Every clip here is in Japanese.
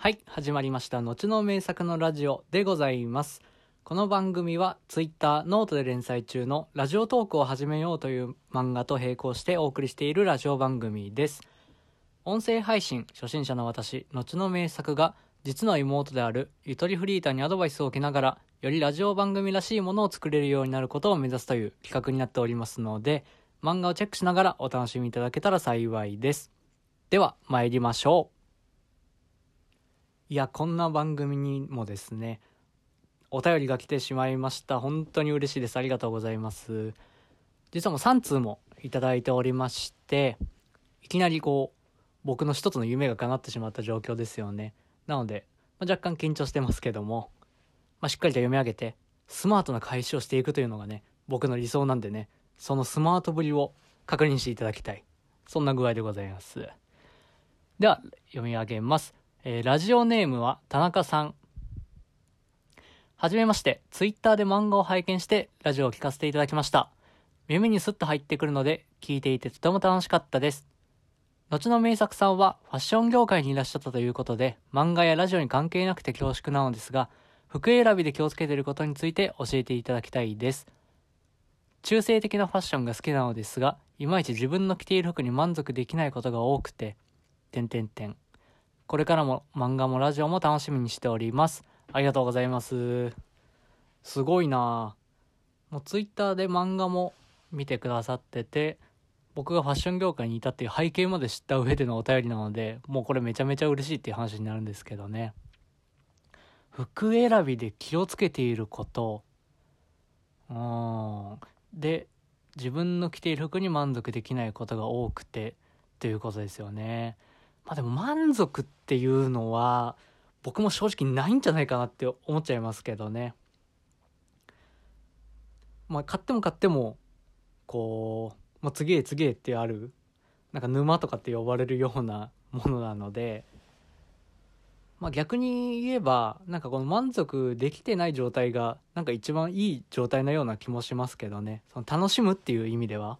はい、始まりました。後の名作のラジオでございます。この番組は Twitter、 note で連載中のラジオトークを始めようという漫画と並行してお送りしているラジオ番組です。音声配信初心者の私、後の名作が実の妹であるゆとりフリーターにアドバイスを受けながら、よりラジオ番組らしいものを作れるようになることを目指すという企画になっておりますので、漫画をチェックしながらお楽しみいただけたら幸いです。では、参りましょう。いや、こんな番組にもですね、お便りが来てしまいました。本当に嬉しいです。ありがとうございます。実はもう3通もいただいておりまして、いきなりこう、僕の一つの夢が叶ってしまった状況ですよね。なので、まあ、若干緊張してますけども、まあ、しっかりと読み上げて、スマートな返しをしていくというのがね、僕の理想なんでね、そのスマートぶりを確認していただきたい。そんな具合でございます。では、読み上げます。えーラジオネームは田中さん。はじめまして、ツイッターで漫画を拝見して、ラジオを聞かせていただきました。耳にスッと入ってくるので、聞いていてとても楽しかったです。後の名作さんはファッション業界にいらっしゃったということで、漫画やラジオに関係なくて恐縮なのですが、服選びで気をつけていることについて教えていただきたいです。中性的なファッションが好きなのですが、いまいち自分の着ている服に満足できないことが多くて、点点点。これからも漫画もラジオも楽しみにしております。ありがとうございます。すごいなもうツイッターで漫画も見てくださってて、僕がファッション業界にいたっていう背景まで知った上でのお便りなので、もうこれめちゃめちゃ嬉しいっていう話になるんですけどね。服選びで気をつけていること。うん。で、自分の着ている服に満足できないことが多くて、ということですよね。まあでも満足っていうのは、僕も正直ないんじゃないかなって思っちゃいますけどね。まあ買っても買っても、こう、もう次へ次へってある、なんか沼とかって呼ばれるような ものなので、まあ逆に言えば、なんかこの満足できてない状態が、なんか一番いい状態のような気もしますけどね。その楽しむっていう意味では。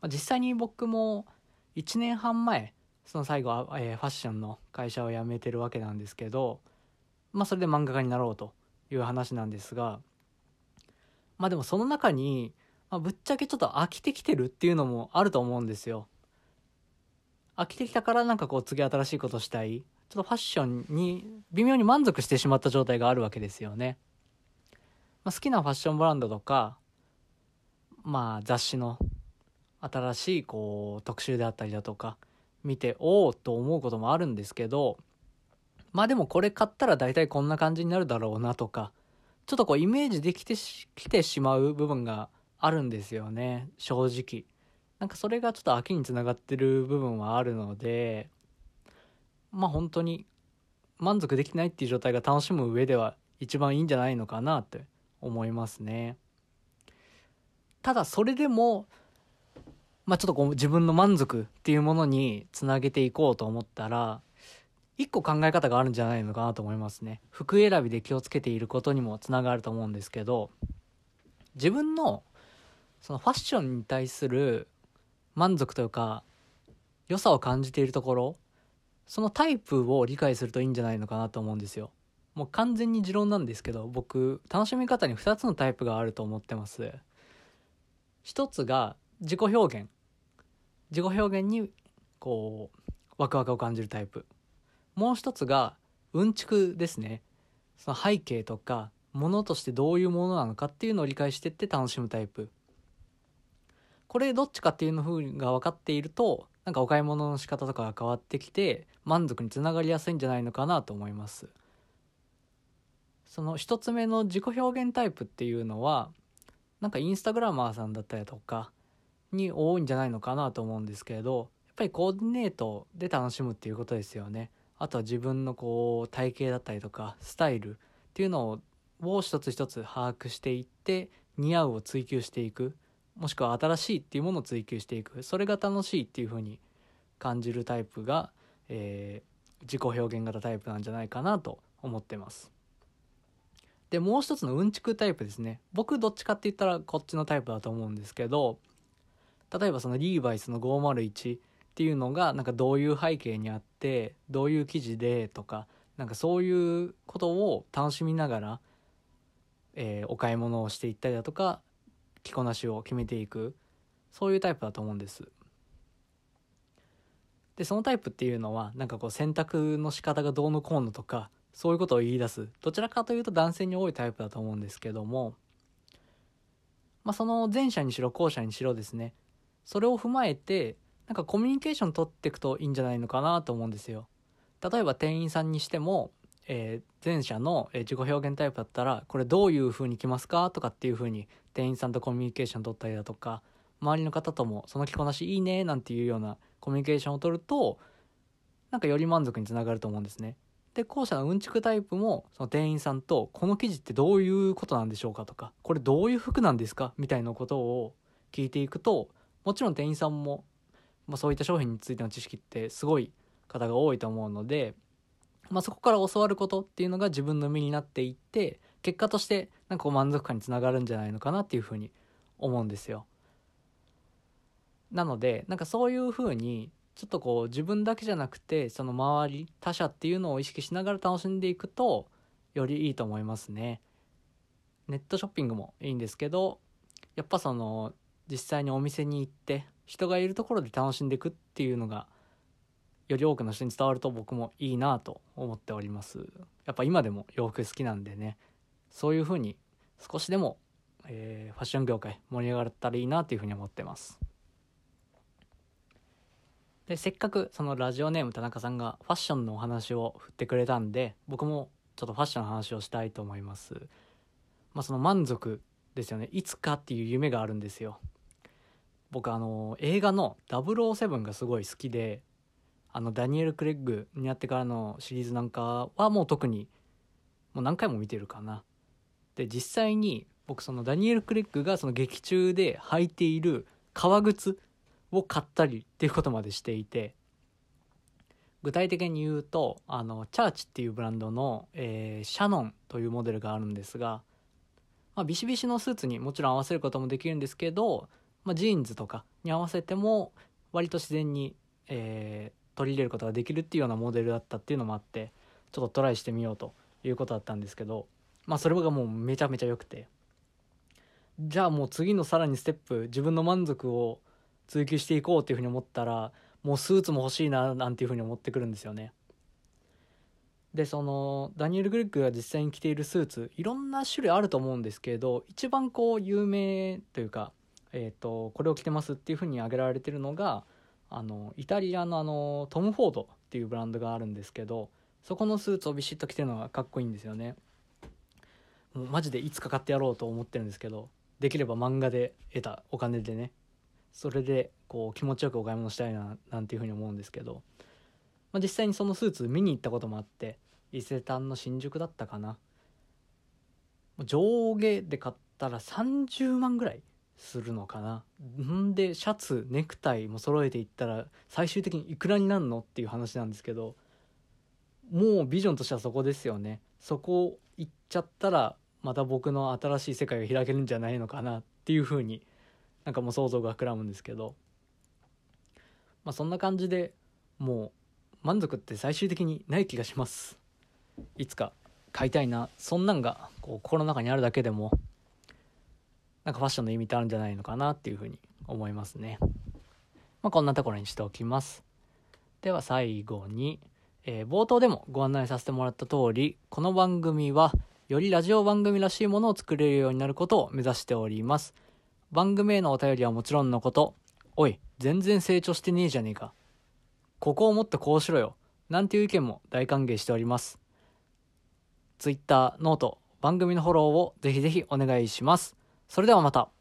まあ、実際に僕も1年半前、その最後は、えーファッションの会社を辞めてるわけなんですけど、まあそれで漫画家になろうという話なんですが、まあでもその中に、まあ、ぶっちゃけちょっと飽きてきてるっていうのもあると思うんですよ。飽きてきたからなんかこう次新しいことしたい。ちょっとファッションに微妙に満足してしまった状態があるわけですよね。まあ、好きなファッションブランドとか、まあ雑誌の新しいこう特集であったりだとか見ておおと思うこともあるんですけど、まあでもこれ買ったら大体こんな感じになるだろうなとか、ちょっとこうイメージできてし、きてしまう部分があるんですよね、正直。なんかそれがちょっと飽きにつながってる部分はあるので、まあ本当に満足できないっていう状態が楽しむ上では一番いいんじゃないのかなって思いますね。ただそれでも、まあちょっとこう自分の満足っていうものにつなげていこうと思ったら、一個考え方があるんじゃないのかなと思いますね。服選びで気をつけていることにもつながると思うんですけど、自分のそのファッションに対する満足というか、良さを感じているところ、そのタイプを理解するといいんじゃないのかなと思うんですよ。もう完全に持論なんですけど、僕、楽しみ方に2つのタイプがあると思ってます。一つが自己表現。自己表現に、こう、ワクワクを感じるタイプ。もう一つが、うんちくですね。その背景とか、ものとしてどういうものなのかっていうのを理解してって楽しむタイプ。これどっちかっていうの風が分かっていると、なんかお買い物の仕方とかが変わってきて、満足につながりやすいんじゃないのかなと思います。その一つ目の自己表現タイプっていうのは、なんかインスタグラマーさんだったりとかに多いんじゃないのかなと思うんですけれど、やっぱりコーディネートで楽しむっていうことですよね。あとは自分のこう体型だったりとかスタイルっていうのをを一つ一つ把握していって似合うを追求していく。もしくは新しいっていうものを追求していく。それが楽しいっていうふうに感じるタイプが、えー自己表現型タイプなんじゃないかなと思ってます。でもう一つのうんちくタイプですね。僕どっちかって言ったらこっちのタイプだと思うんですけど例えばそのリーバイスの501っていうのがなんかどういう背景にあってどういう記事でとかなんかそういうことを楽しみながら、えーお買い物をしていったりだとか着こなしを決めていくそういうタイプだと思うんです。でそのタイプっていうのはなんかこう選択の仕方がどうのこうのとかそういうことを言い出すどちらかというと男性に多いタイプだと思うんですけどもまあその前者にしろ後者にしろですねそれを踏まえてなんかコミュニケーション取っていくといいんじゃないのかなと思うんですよ例えば店員さんにしても、えー前者の自己表現タイプだったらこれどういう風に着ますかとかっていう風に店員さんとコミュニケーション取ったりだとか周りの方ともその着こなしいいねなんていうようなコミュニケーションを取るとなんかより満足につながると思うんですね。で後者のうんちくタイプもその店員さんとこの生地ってどういうことなんでしょうかとかこれどういう服なんですかみたいなことを聞いていくともちろん店員さんも、まあ、そういった商品についての知識ってすごい方が多いと思うので、まあ、そこから教わることっていうのが自分の身になっていって結果としてなんか満足感につながるんじゃないのかなっていうふうに思うんですよ。なのでなんかそういうふうにちょっとこう自分だけじゃなくてその周り他者っていうのを意識しながら楽しんでいくとよりいいと思いますね。ネットショッピングもいいんですけどやっぱその実際にお店に行って人がいるところで楽しんでいくっていうのがより多くの人に伝わると僕もいいなと思っております。やっぱ今でも洋服好きなんでね。そういう風に少しでも、えーファッション業界盛り上がったらいいなというふうに思ってます。でせっかくそのラジオネーム田中さんがファッションのお話を振ってくれたんで僕もちょっとファッションの話をしたいと思います。まあその満足ですよね。いつかっていう夢があるんですよ。僕あの映画の007がすごい好きであのダニエル・クレッグになってからのシリーズなんかはもう特にもう何回も見てるかな。で実際に僕そのダニエル・クレッグがその劇中で履いている革靴を買ったりっていうことまでしていて具体的に言うとあのチャーチっていうブランドの、えーシャノンというモデルがあるんですが、まあ、ビシビシのスーツにもちろん合わせることもできるんですけど、まあ、ジーンズとかに合わせても割と自然に、えー取り入れることができるっていうようなモデルだったっていうのもあってちょっとトライしてみようということだったんですけどまあそれがもうめちゃめちゃ良くてじゃあもう次のさらにステップ自分の満足を追求していこうっていうふうに思ったらもうスーツも欲しいななんていうふうに思ってくるんですよね。でそのダニエル・グレッグが実際に着ているスーツいろんな種類あると思うんですけど一番こう有名というか、えー、とこれを着てますっていうふうに挙げられてるのがあのイタリアのあのトム・フォードっていうブランドがあるんですけどそこのスーツをビシッと着てるのがかっこいいんですよね。もうマジでいつか買ってやろうと思ってるんですけどできれば漫画で得たお金でねそれでこう気持ちよくお買い物したいななんていうふうに思うんですけど、まあ、実際にそのスーツ見に行ったこともあって伊勢丹の新宿だったかな上下で買ったら30万ぐらいするのかな？んでシャツネクタイも揃えていったら最終的にいくらになるの？っていう話なんですけどもうビジョンとしてはそこですよね。そこ行っちゃったらまた僕の新しい世界が開けるんじゃないのかなっていうふうになんかもう想像が膨らむんですけど。まあそんな感じでもう満足って最終的にない気がします。いつか買いたいな。そんなんがこう心の中にあるだけでもなんかファッションの意味ってあるんじゃないのかなっていうふうに思いますね。まあこんなところにしておきます。では最後にえー冒頭でもご案内させてもらった通りこの番組はよりラジオ番組らしいものを作れるようになることを目指しております。番組へのお便りはもちろんのことおい全然成長してねえじゃねえか。ここをもっとこうしろよ。なんていう意見も大歓迎しております。Twitter ノート番組のフォローをぜひぜひお願いします。それではまた。